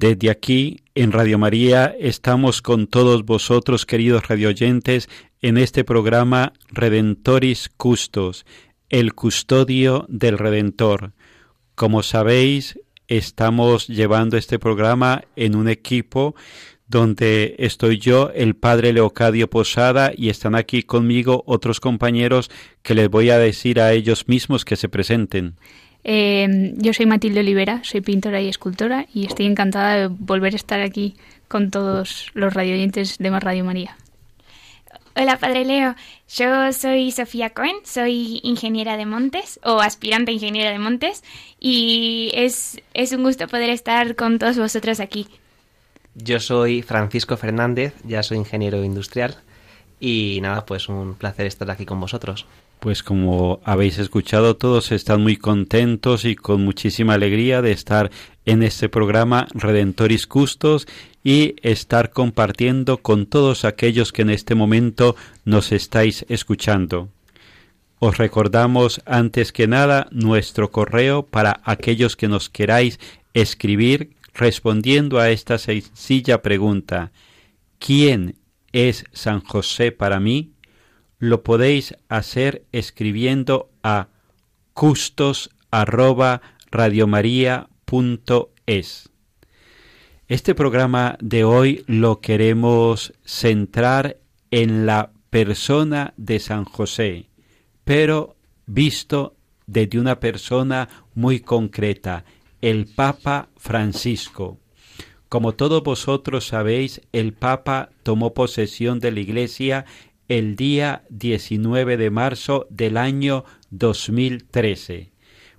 Desde aquí, en Radio María, estamos con todos vosotros, queridos radioyentes, en este programa Redentoris Custos, el custodio del Redentor. Como sabéis, estamos llevando este programa en un equipo donde estoy yo, el padre Leocadio Posada, y están aquí conmigo otros compañeros que les voy a decir a ellos mismos que se presenten. Eh, yo soy Matilde Olivera, soy pintora y escultora y estoy encantada de volver a estar aquí con todos los radioyentes de Más Radio María. Hola, Padre Leo. Yo soy Sofía Cohen, soy ingeniera de montes o aspirante a ingeniera de montes y es, es un gusto poder estar con todos vosotros aquí. Yo soy Francisco Fernández, ya soy ingeniero industrial y nada, pues un placer estar aquí con vosotros. Pues como habéis escuchado, todos están muy contentos y con muchísima alegría de estar en este programa Redentoris Custos y estar compartiendo con todos aquellos que en este momento nos estáis escuchando. Os recordamos antes que nada nuestro correo para aquellos que nos queráis escribir respondiendo a esta sencilla pregunta ¿Quién es San José para mí? Lo podéis hacer escribiendo a custos arroba. Este programa de hoy lo queremos centrar en la persona de San José, pero visto desde una persona muy concreta, el Papa Francisco. Como todos vosotros sabéis, el Papa tomó posesión de la Iglesia el día 19 de marzo del año 2013.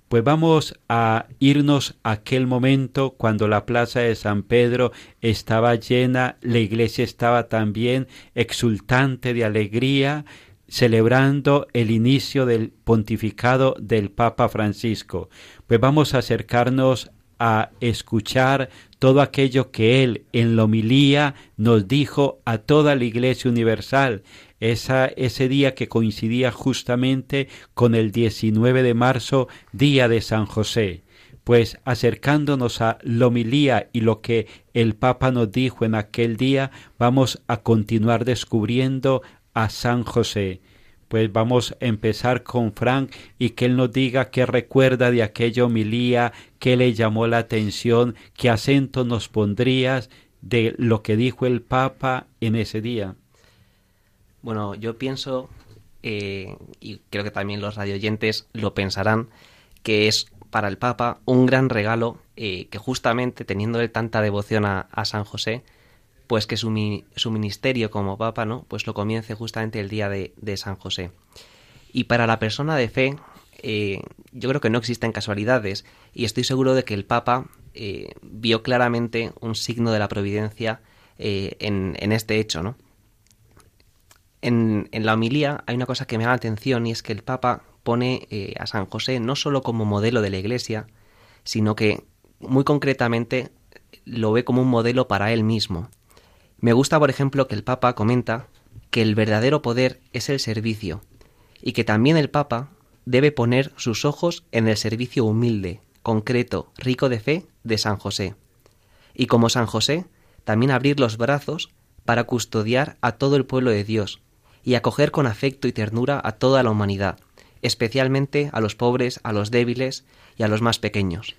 Pues vamos a irnos a aquel momento cuando la plaza de San Pedro estaba llena, la iglesia estaba también exultante de alegría, celebrando el inicio del pontificado del Papa Francisco. Pues vamos a acercarnos a escuchar todo aquello que él en la homilía nos dijo a toda la Iglesia Universal, ese día que coincidía justamente con el 19 de marzo, día de San José. Pues acercándonos a la homilía y lo que el Papa nos dijo en aquel día, vamos a continuar descubriendo a San José. Pues vamos a empezar con Frank y que él nos diga qué recuerda de aquella homilía, qué le llamó la atención, qué acento nos pondrías de lo que dijo el Papa en ese día. Bueno, yo pienso, eh, y creo que también los radioyentes lo pensarán, que es para el Papa un gran regalo eh, que justamente teniéndole tanta devoción a San José, pues que su, mi- su ministerio como Papa, ¿no? Pues lo comience justamente el día de, San José. Y para la persona de fe, eh, yo creo que no existen casualidades y estoy seguro de que el Papa eh, vio claramente un signo de la providencia eh, en, este hecho, ¿no? En, la homilía hay una cosa que me da atención y es que el Papa pone a San José no solo como modelo de la Iglesia, sino que muy concretamente lo ve como un modelo para él mismo. Me gusta, por ejemplo, que el Papa comenta que el verdadero poder es el servicio y que también el Papa debe poner sus ojos en el servicio humilde, concreto, rico de fe de San José. Y como San José, también abrir los brazos para custodiar a todo el pueblo de Dios y acoger con afecto y ternura a toda la humanidad, especialmente a los pobres, a los débiles y a los más pequeños.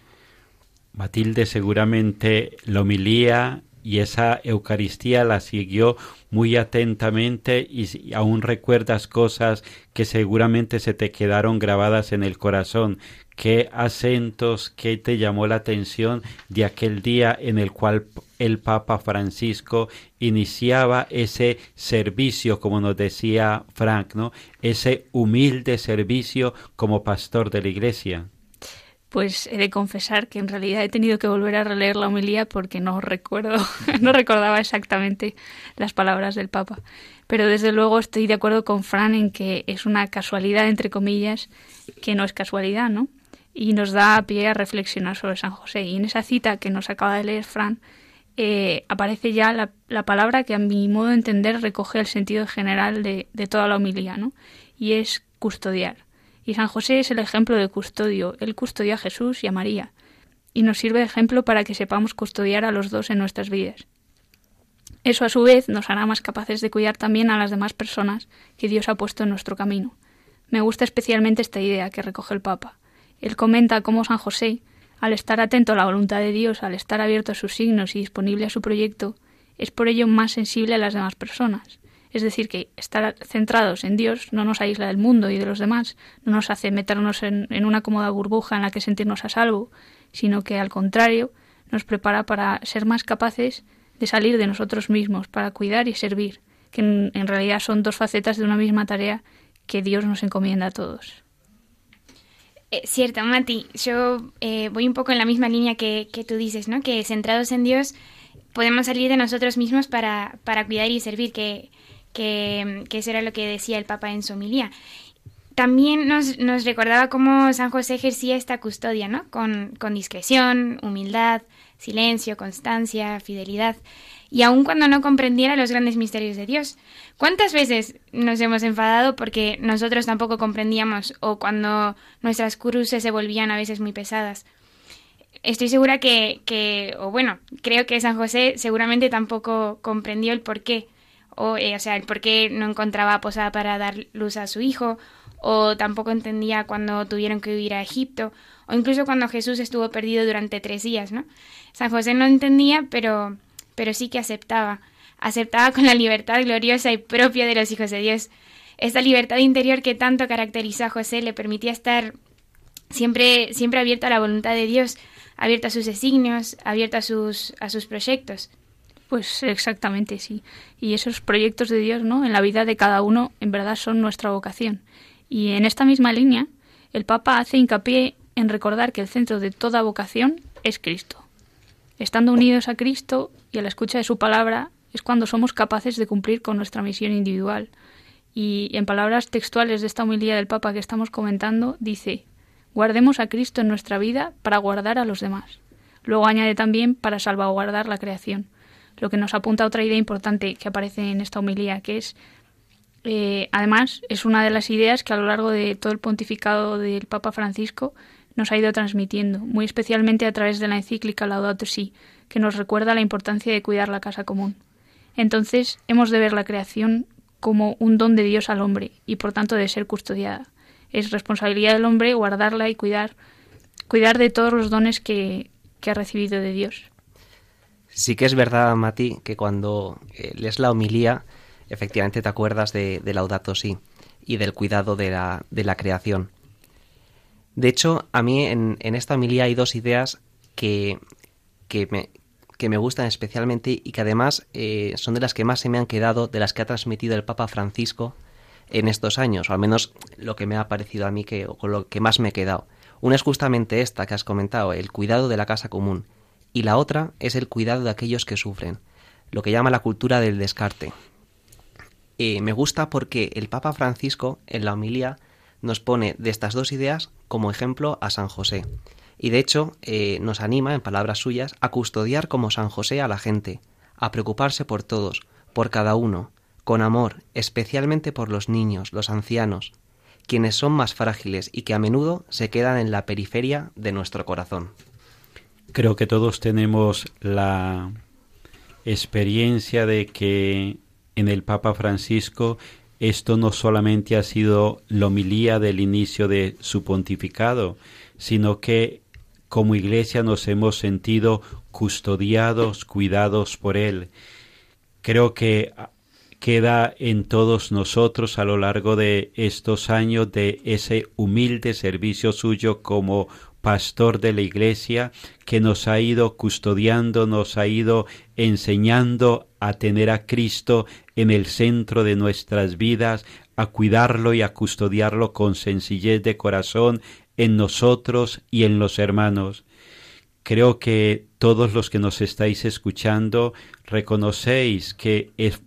Matilde seguramente la homilía y esa Eucaristía la siguió muy atentamente y aún recuerdas cosas que seguramente se te quedaron grabadas en el corazón. ¿Qué acentos, qué te llamó la atención de aquel día en el cual el Papa Francisco iniciaba ese servicio, como nos decía Frank, ¿no? Ese humilde servicio como pastor de la Iglesia? Pues he de confesar que en realidad he tenido que volver a releer la homilía porque no recuerdo, no recordaba exactamente las palabras del Papa. Pero desde luego estoy de acuerdo con Fran en que es una casualidad, entre comillas, que no es casualidad, ¿no? Y nos da pie a reflexionar sobre San José. Y en esa cita que nos acaba de leer Fran, eh, aparece ya la, la, palabra que a mi modo de entender recoge el sentido general de, de toda la homilía, ¿no? Y es custodiar. Y San José es el ejemplo de custodio. Él custodia a Jesús y a María. Y nos sirve de ejemplo para que sepamos custodiar a los dos en nuestras vidas. Eso a su vez nos hará más capaces de cuidar también a las demás personas que Dios ha puesto en nuestro camino. Me gusta especialmente esta idea que recoge el Papa. Él comenta cómo San José, al estar atento a la voluntad de Dios, al estar abierto a sus signos y disponible a su proyecto, es por ello más sensible a las demás personas. Es decir, que estar centrados en Dios no nos aísla del mundo y de los demás, no nos hace meternos en, una cómoda burbuja en la que sentirnos a salvo, sino que al contrario nos prepara para ser más capaces de salir de nosotros mismos, para cuidar y servir, que en, realidad son dos facetas de una misma tarea que Dios nos encomienda a todos. Eh, cierto, Mati, yo eh, voy un poco en la misma línea que, que, tú dices, ¿no? Que centrados en Dios podemos salir de nosotros mismos para, para cuidar y servir, que, que, que, eso era lo que decía el Papa en su homilía. También nos, nos recordaba cómo San José ejercía esta custodia, ¿no? Con, con discreción, humildad, silencio, constancia, fidelidad, y aun cuando no comprendiera los grandes misterios de Dios. ¿Cuántas veces nos hemos enfadado porque nosotros tampoco comprendíamos o cuando nuestras cruces se volvían a veces muy pesadas? Estoy segura que, que o bueno, creo que San José seguramente tampoco comprendió el porqué o, eh, o sea, el por qué no encontraba posada para dar luz a su hijo, o tampoco entendía cuando tuvieron que huir a Egipto, o incluso cuando Jesús estuvo perdido durante tres días, ¿no? San José no entendía, pero, pero sí que aceptaba, aceptaba con la libertad gloriosa y propia de los hijos de Dios. Esta libertad interior que tanto caracterizó a José le permitía estar siempre, siempre abierto a la voluntad de Dios, abierto a sus designios, abierto a sus, a sus proyectos. Pues exactamente, sí. Y esos proyectos de Dios, ¿no? En la vida de cada uno, en verdad son nuestra vocación. Y en esta misma línea, el Papa hace hincapié en recordar que el centro de toda vocación es Cristo. Estando unidos a Cristo y a la escucha de su palabra, es cuando somos capaces de cumplir con nuestra misión individual. Y en palabras textuales de esta humildad del Papa que estamos comentando, dice, guardemos a Cristo en nuestra vida para guardar a los demás. Luego añade también para salvaguardar la creación lo que nos apunta a otra idea importante que aparece en esta homilía, que es, eh, además, es una de las ideas que a lo largo de todo el pontificado del Papa Francisco nos ha ido transmitiendo, muy especialmente a través de la encíclica Laudato Si, que nos recuerda la importancia de cuidar la casa común. Entonces, hemos de ver la creación como un don de Dios al hombre y por tanto de ser custodiada. Es responsabilidad del hombre guardarla y cuidar, cuidar de todos los dones que, que ha recibido de Dios. Sí que es verdad, Mati, que cuando eh, lees la homilía, efectivamente te acuerdas de, de Laudato Si y del cuidado de la, de la creación. De hecho, a mí en, en esta homilía hay dos ideas que, que, me, gustan especialmente y que además eh, son de las que más se me han quedado, de las que ha transmitido el Papa Francisco en estos años, o al menos lo que me ha parecido a mí que, o con lo que más me he quedado. Una es justamente esta que has comentado, el cuidado de la casa común y la otra es el cuidado de aquellos que sufren, lo que llama la cultura del descarte. Eh, me gusta porque el Papa Francisco en la homilía nos pone de estas dos ideas como ejemplo a San José. Y de hecho eh, nos anima, en palabras suyas, a custodiar como San José a la gente, a preocuparse por todos, por cada uno, con amor, especialmente por los niños, los ancianos, quienes son más frágiles y que a menudo se quedan en la periferia de nuestro corazón. Creo que todos tenemos la experiencia de que en el Papa Francisco esto no solamente ha sido la homilía del inicio de su pontificado, sino que como iglesia nos hemos sentido custodiados, cuidados por él. Creo que queda en todos nosotros a lo largo de estos años de ese humilde servicio suyo como pastor de la iglesia que nos ha ido custodiando, nos ha ido enseñando a tener a Cristo en el centro de nuestras vidas, a cuidarlo y a custodiarlo con sencillez de corazón en nosotros y en los hermanos. Creo que todos los que nos estáis escuchando reconocéis que es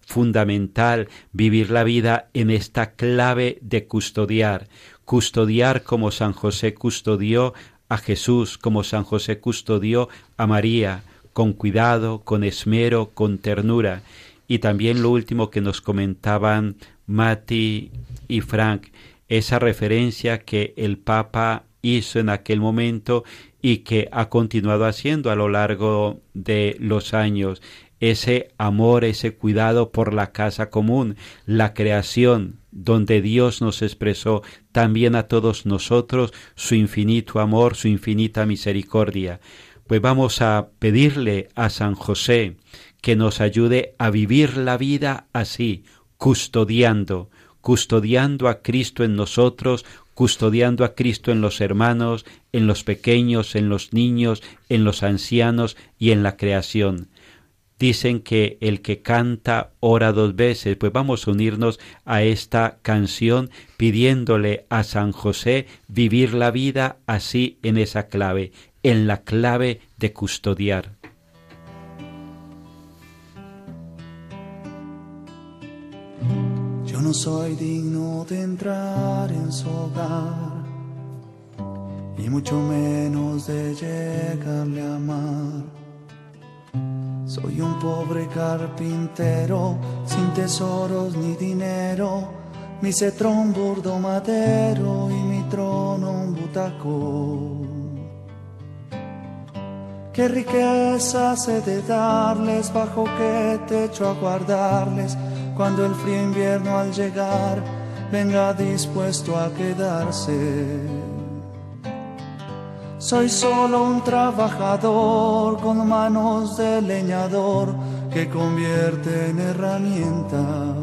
fundamental vivir la vida en esta clave de custodiar, custodiar como San José custodió a Jesús, como San José custodió a María, con cuidado, con esmero, con ternura. Y también lo último que nos comentaban Mati y Frank, esa referencia que el Papa hizo en aquel momento y que ha continuado haciendo a lo largo de los años ese amor, ese cuidado por la casa común, la creación, donde Dios nos expresó también a todos nosotros su infinito amor, su infinita misericordia. Pues vamos a pedirle a San José que nos ayude a vivir la vida así, custodiando, custodiando a Cristo en nosotros, custodiando a Cristo en los hermanos, en los pequeños, en los niños, en los ancianos y en la creación dicen que el que canta ora dos veces, pues vamos a unirnos a esta canción pidiéndole a San José vivir la vida así en esa clave, en la clave de custodiar. Yo no soy digno de entrar en su hogar, y mucho menos de llegarle a amar soy un pobre carpintero, sin tesoros ni dinero, mi cetro un burdo madero y mi trono un butaco. Qué riqueza he de darles, bajo qué techo a guardarles, cuando el frío invierno al llegar venga dispuesto a quedarse. Soy solo un trabajador con manos de leñador que convierte en herramientas.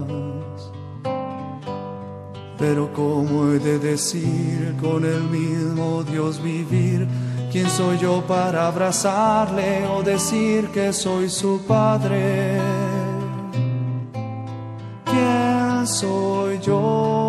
Pero ¿cómo he de decir con el mismo Dios vivir? ¿Quién soy yo para abrazarle o decir que soy su padre? ¿Quién soy yo?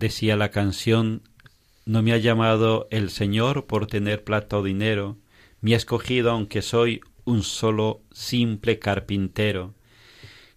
Decía la canción, no me ha llamado el Señor por tener plata o dinero, me ha escogido aunque soy un solo simple carpintero.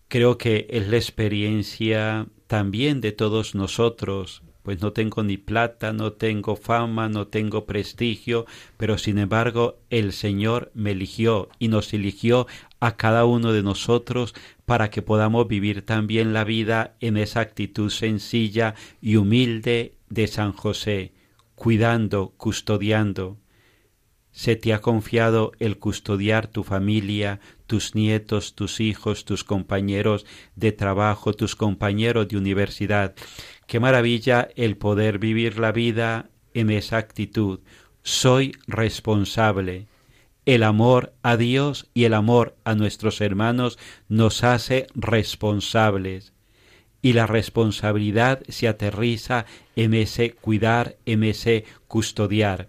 Creo que es la experiencia también de todos nosotros, pues no tengo ni plata, no tengo fama, no tengo prestigio, pero sin embargo el Señor me eligió y nos eligió a cada uno de nosotros para que podamos vivir también la vida en esa actitud sencilla y humilde de San José, cuidando, custodiando. Se te ha confiado el custodiar tu familia, tus nietos, tus hijos, tus compañeros de trabajo, tus compañeros de universidad. Qué maravilla el poder vivir la vida en esa actitud. Soy responsable. El amor a Dios y el amor a nuestros hermanos nos hace responsables. Y la responsabilidad se aterriza en ese cuidar, en ese custodiar.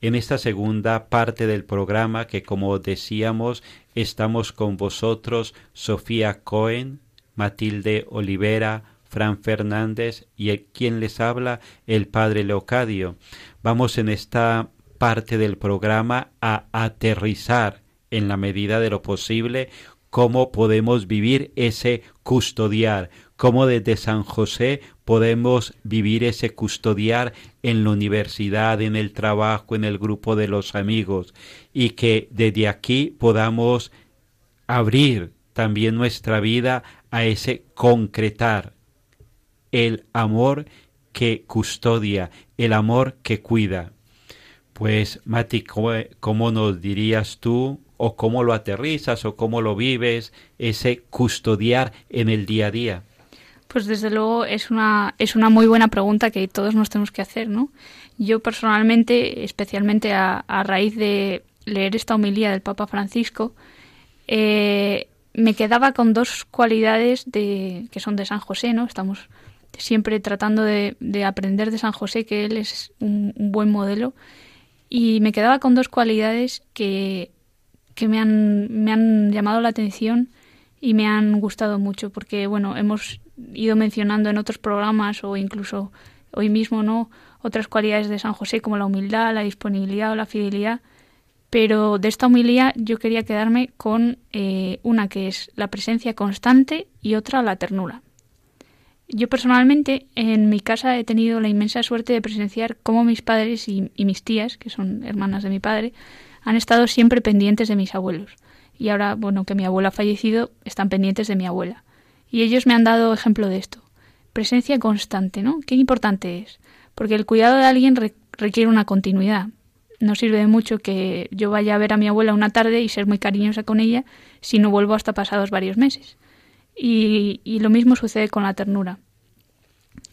En esta segunda parte del programa que como decíamos estamos con vosotros Sofía Cohen, Matilde Olivera, Fran Fernández y quien les habla, el Padre Leocadio. Vamos en esta parte del programa a aterrizar en la medida de lo posible cómo podemos vivir ese custodiar, cómo desde San José podemos vivir ese custodiar en la universidad, en el trabajo, en el grupo de los amigos, y que desde aquí podamos abrir también nuestra vida a ese concretar el amor que custodia, el amor que cuida. Pues, Mati, ¿cómo, nos dirías tú o cómo lo aterrizas o cómo lo vives ese custodiar en el día a día? Pues desde luego es una, es una muy buena pregunta que todos nos tenemos que hacer, ¿no? Yo personalmente, especialmente a, raíz de leer esta homilía del Papa Francisco, eh, me quedaba con dos cualidades de, que son de San José, ¿no? Estamos siempre tratando de, aprender de San José, que él es un, buen modelo. Y me quedaba con dos cualidades que, que me, han, me han llamado la atención y me han gustado mucho, porque bueno, hemos ido mencionando en otros programas o incluso hoy mismo, ¿no? Otras cualidades de San José como la humildad, la disponibilidad o la fidelidad. Pero de esta humildad yo quería quedarme con eh, una que es la presencia constante y otra la ternura. Yo personalmente en mi casa he tenido la inmensa suerte de presenciar cómo mis padres y, mis tías, que son hermanas de mi padre, han estado siempre pendientes de mis abuelos. Y ahora, bueno, que mi abuela ha fallecido, están pendientes de mi abuela. Y ellos me han dado ejemplo de esto. Presencia constante, ¿no? Qué importante es. Porque el cuidado de alguien requiere una continuidad. No sirve de mucho que yo vaya a ver a mi abuela una tarde y ser muy cariñosa con ella si no vuelvo hasta pasados varios meses. Y, lo mismo sucede con la ternura.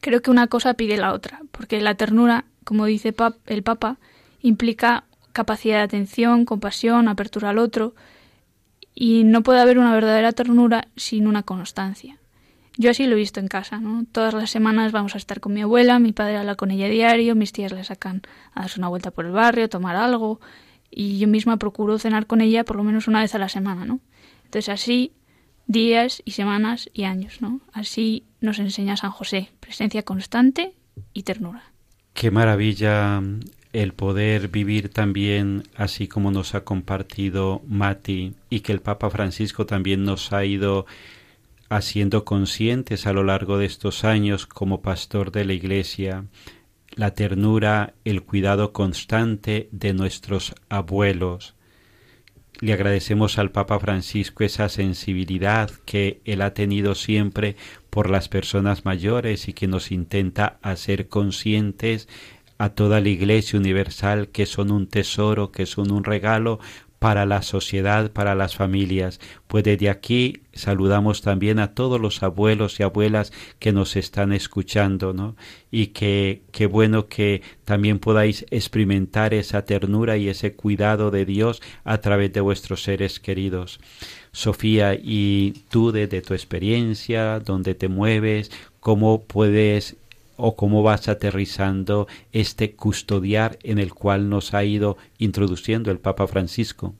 Creo que una cosa pide la otra, porque la ternura, como dice el Papa, implica capacidad de atención, compasión, apertura al otro, y no puede haber una verdadera ternura sin una constancia. Yo así lo he visto en casa, ¿no? Todas las semanas vamos a estar con mi abuela, mi padre habla con ella diario, mis tías le sacan a darse una vuelta por el barrio, tomar algo, y yo misma procuro cenar con ella por lo menos una vez a la semana, ¿no? Entonces así días y semanas y años, ¿no? Así nos enseña San José, presencia constante y ternura. Qué maravilla el poder vivir también así como nos ha compartido Mati y que el Papa Francisco también nos ha ido haciendo conscientes a lo largo de estos años como pastor de la Iglesia, la ternura, el cuidado constante de nuestros abuelos, le agradecemos al Papa Francisco esa sensibilidad que él ha tenido siempre por las personas mayores y que nos intenta hacer conscientes a toda la Iglesia universal que son un tesoro, que son un regalo para la sociedad, para las familias. Pues desde aquí saludamos también a todos los abuelos y abuelas que nos están escuchando, ¿no? Y que qué bueno que también podáis experimentar esa ternura y ese cuidado de Dios a través de vuestros seres queridos. Sofía, y tú desde tu experiencia, donde te mueves, cómo puedes o cómo vas aterrizando este custodiar en el cual nos ha ido introduciendo el Papa Francisco.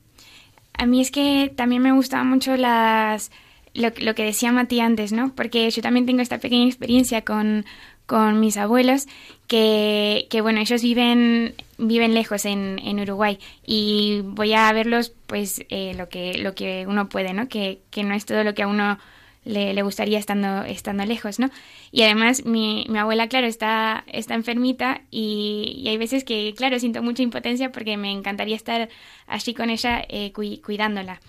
A mí es que también me gustaban mucho las lo, que decía Mati antes, ¿no? Porque yo también tengo esta pequeña experiencia con, con mis abuelos que, que, bueno, ellos viven, viven lejos en, en Uruguay y voy a verlos pues eh, lo, que, lo que uno puede, ¿no? Que, que no es todo lo que a uno le, gustaría estando, estando lejos, ¿no? Y además mi, mi abuela, claro, está, está enfermita y, hay veces que, claro, siento mucha impotencia porque me encantaría estar allí con ella eh, cuidándola.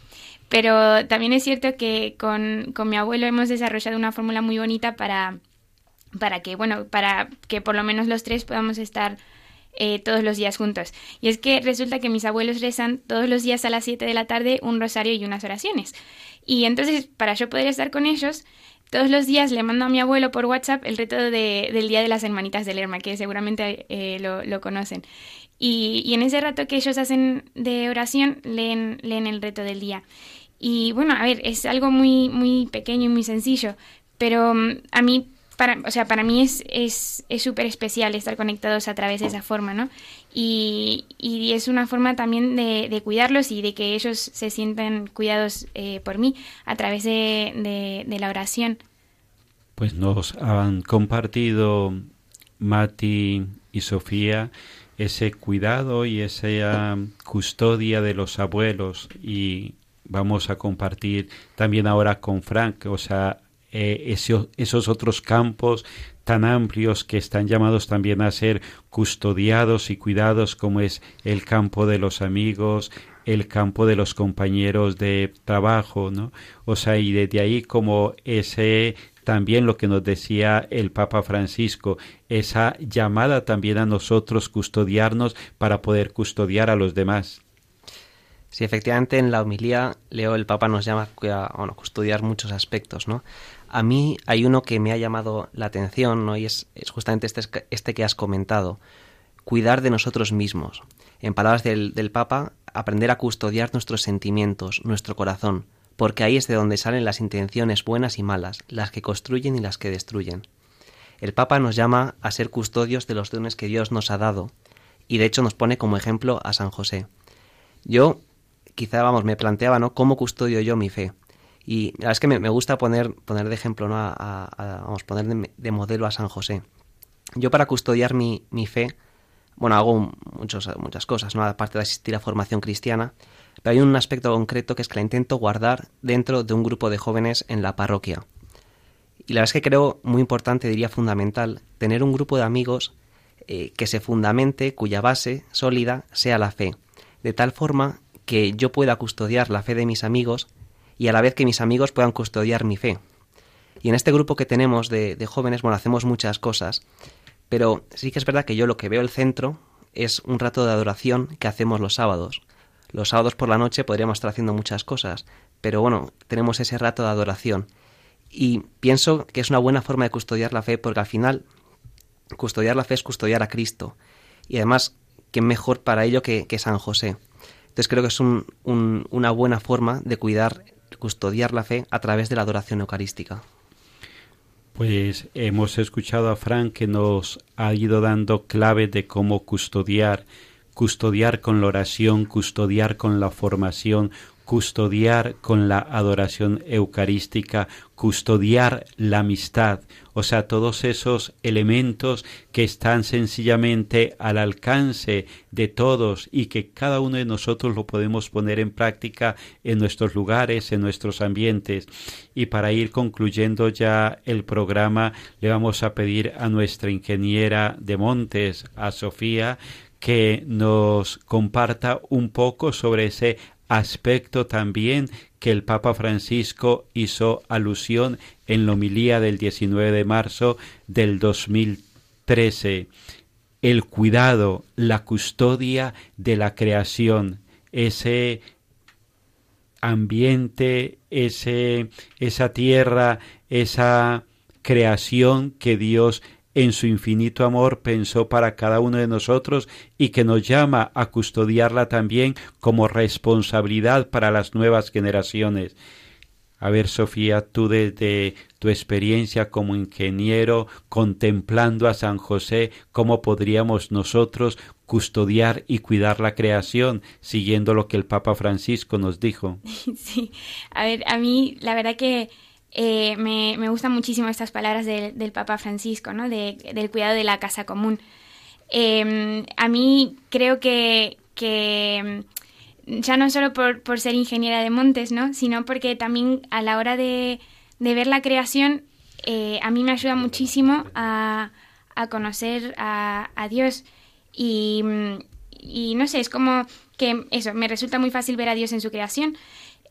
Pero también es cierto que con, con mi abuelo hemos desarrollado una fórmula muy bonita para, para que, bueno, para que por lo menos los tres podamos estar eh, todos los días juntos. Y es que resulta que mis abuelos rezan todos los días a las 7 de la tarde un rosario y unas oraciones. Y entonces, para yo poder estar con ellos, todos los días le mando a mi abuelo por WhatsApp el reto de, del Día de las Hermanitas del Lerma, que seguramente eh, lo, lo, conocen. Y, y, en ese rato que ellos hacen de oración, leen, leen el reto del día. Y bueno, a ver, es algo muy, muy pequeño y muy sencillo, pero um, a mí para, o sea, para mí es súper es, especial estar conectados a través de esa forma, ¿no? Y, y es una forma también de, cuidarlos y de que ellos se sientan cuidados eh, por mí a través de, la oración. Pues nos han compartido Mati y Sofía ese cuidado y esa custodia de los abuelos y vamos a compartir también ahora con Frank, o sea, eh, esos otros campos tan amplios que están llamados también a ser custodiados y cuidados como es el campo de los amigos, el campo de los compañeros de trabajo, ¿no? O sea, y desde ahí como ese también lo que nos decía el Papa Francisco, esa llamada también a nosotros custodiarnos para poder custodiar a los demás. Sí, efectivamente en la homilía Leo el Papa nos llama a bueno, custodiar muchos aspectos, ¿no? A mí hay uno que me ha llamado la atención, ¿no? Y es, justamente este, este, que has comentado, cuidar de nosotros mismos. En palabras del, del Papa, aprender a custodiar nuestros sentimientos, nuestro corazón, porque ahí es de donde salen las intenciones buenas y malas, las que construyen y las que destruyen. El Papa nos llama a ser custodios de los dones que Dios nos ha dado, y de hecho nos pone como ejemplo a San José. Yo quizá, vamos, me planteaba, ¿no? ¿Cómo custodio yo mi fe? Y la verdad es que me, gusta poner, poner de ejemplo, ¿no? A, vamos, poner de, de, modelo a San José. Yo para custodiar mi, mi fe, bueno, hago muchos, muchas cosas, ¿no? Aparte de asistir a formación cristiana, pero hay un aspecto concreto que es que la intento guardar dentro de un grupo de jóvenes en la parroquia. Y la verdad es que creo muy importante, diría fundamental, tener un grupo de amigos eh, que se fundamente, cuya base sólida sea la fe, de tal forma que yo pueda custodiar la fe de mis amigos y a la vez que mis amigos puedan custodiar mi fe. Y en este grupo que tenemos de, de, jóvenes, bueno, hacemos muchas cosas, pero sí que es verdad que yo lo que veo el centro es un rato de adoración que hacemos los sábados. Los sábados por la noche podríamos estar haciendo muchas cosas, pero bueno, tenemos ese rato de adoración. Y pienso que es una buena forma de custodiar la fe porque al final custodiar la fe es custodiar a Cristo. Y además, qué mejor para ello que, que San José. Entonces creo que es un, un, una buena forma de cuidar custodiar la fe a través de la adoración eucarística. Pues hemos escuchado a Frank que nos ha ido dando clave de cómo custodiar, custodiar con la oración, custodiar con la formación, custodiar con la adoración eucarística, custodiar la amistad, o sea, todos esos elementos que están sencillamente al alcance de todos y que cada uno de nosotros lo podemos poner en práctica en nuestros lugares, en nuestros ambientes. Y para ir concluyendo ya el programa, le vamos a pedir a nuestra ingeniera de Montes, a Sofía, que nos comparta un poco sobre ese aspecto también que el Papa Francisco hizo alusión en la homilía del 19 de marzo del 2013. El cuidado, la custodia de la creación, ese ambiente, ese, esa tierra, esa creación que Dios en su infinito amor pensó para cada uno de nosotros y que nos llama a custodiarla también como responsabilidad para las nuevas generaciones. A ver, Sofía, tú desde tu experiencia como ingeniero, contemplando a San José, ¿cómo podríamos nosotros custodiar y cuidar la creación, siguiendo lo que el Papa Francisco nos dijo? Sí, a ver, a mí la verdad que eh, me, me, gustan muchísimo estas palabras de, del Papa Francisco, ¿no? De, del cuidado de la casa común. Eh, a mí creo que, que ya no solo por, por, ser ingeniera de montes, ¿no? Sino porque también a la hora de, de ver la creación, eh, a mí me ayuda muchísimo a, a conocer a, a Dios. Y, y no sé, es como que eso, me resulta muy fácil ver a Dios en su creación.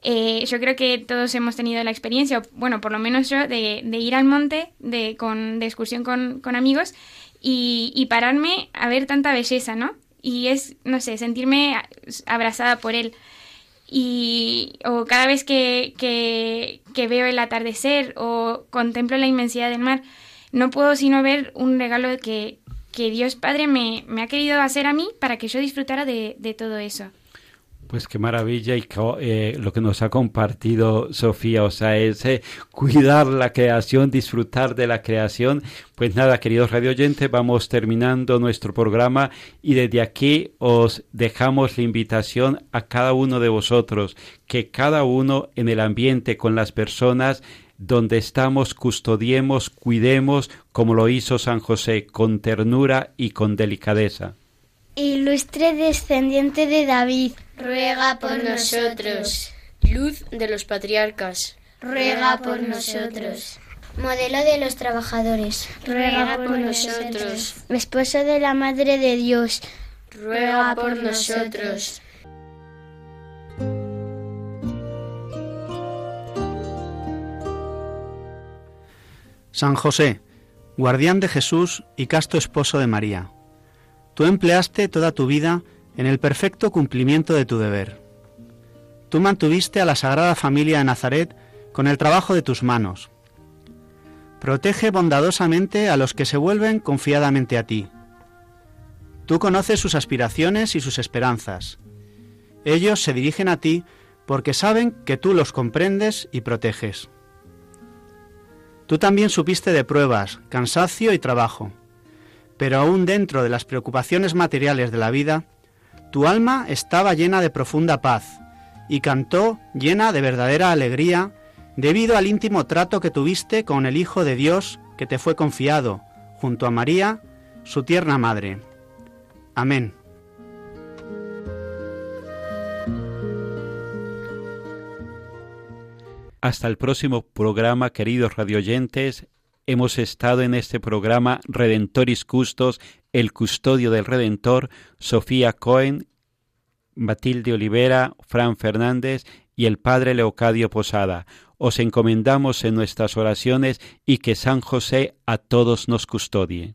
Eh, yo creo que todos hemos tenido la experiencia, bueno, por lo menos yo, de, ir al monte de, con, de excursión con, amigos y, y, pararme a ver tanta belleza, ¿no? Y es, no sé, sentirme abrazada por él. y o cada vez que, que, que veo el atardecer o contemplo la inmensidad del mar, no puedo sino ver un regalo que, que Dios Padre me, me ha querido hacer a mí para que yo disfrutara de, de todo eso. Pues qué maravilla y eh, lo que nos ha compartido Sofía, o sea, es eh, cuidar la creación, disfrutar de la creación. Pues nada, queridos radio oyentes, vamos terminando nuestro programa y desde aquí os dejamos la invitación a cada uno de vosotros, que cada uno en el ambiente con las personas donde estamos custodiemos, cuidemos, como lo hizo San José, con ternura y con delicadeza. Ilustre descendiente de David, ruega por nosotros. Luz de los patriarcas, ruega por nosotros. Modelo de los trabajadores, ruega por nosotros. Esposo de la Madre de Dios, ruega por nosotros. San José, guardián de Jesús y casto esposo de María Tú empleaste toda tu vida en el perfecto cumplimiento de tu deber. Tú mantuviste a la Sagrada Familia de Nazaret con el trabajo de tus manos. Protege bondadosamente a los que se vuelven confiadamente a ti. Tú conoces sus aspiraciones y sus esperanzas. Ellos se dirigen a ti porque saben que tú los comprendes y proteges. Tú también supiste de pruebas, cansancio y trabajo pero aún dentro de las preocupaciones materiales de la vida, tu alma estaba llena de profunda paz y cantó llena de verdadera alegría debido al íntimo trato que tuviste con el Hijo de Dios que te fue confiado, junto a María, su tierna madre. Amén. Hasta el próximo programa, queridos radioyentes hemos estado en este programa Redentoris Custos, el custodio del Redentor, Sofía Cohen, Matilde Olivera, Fran Fernández y el Padre Leocadio Posada. Os encomendamos en nuestras oraciones y que San José a todos nos custodie.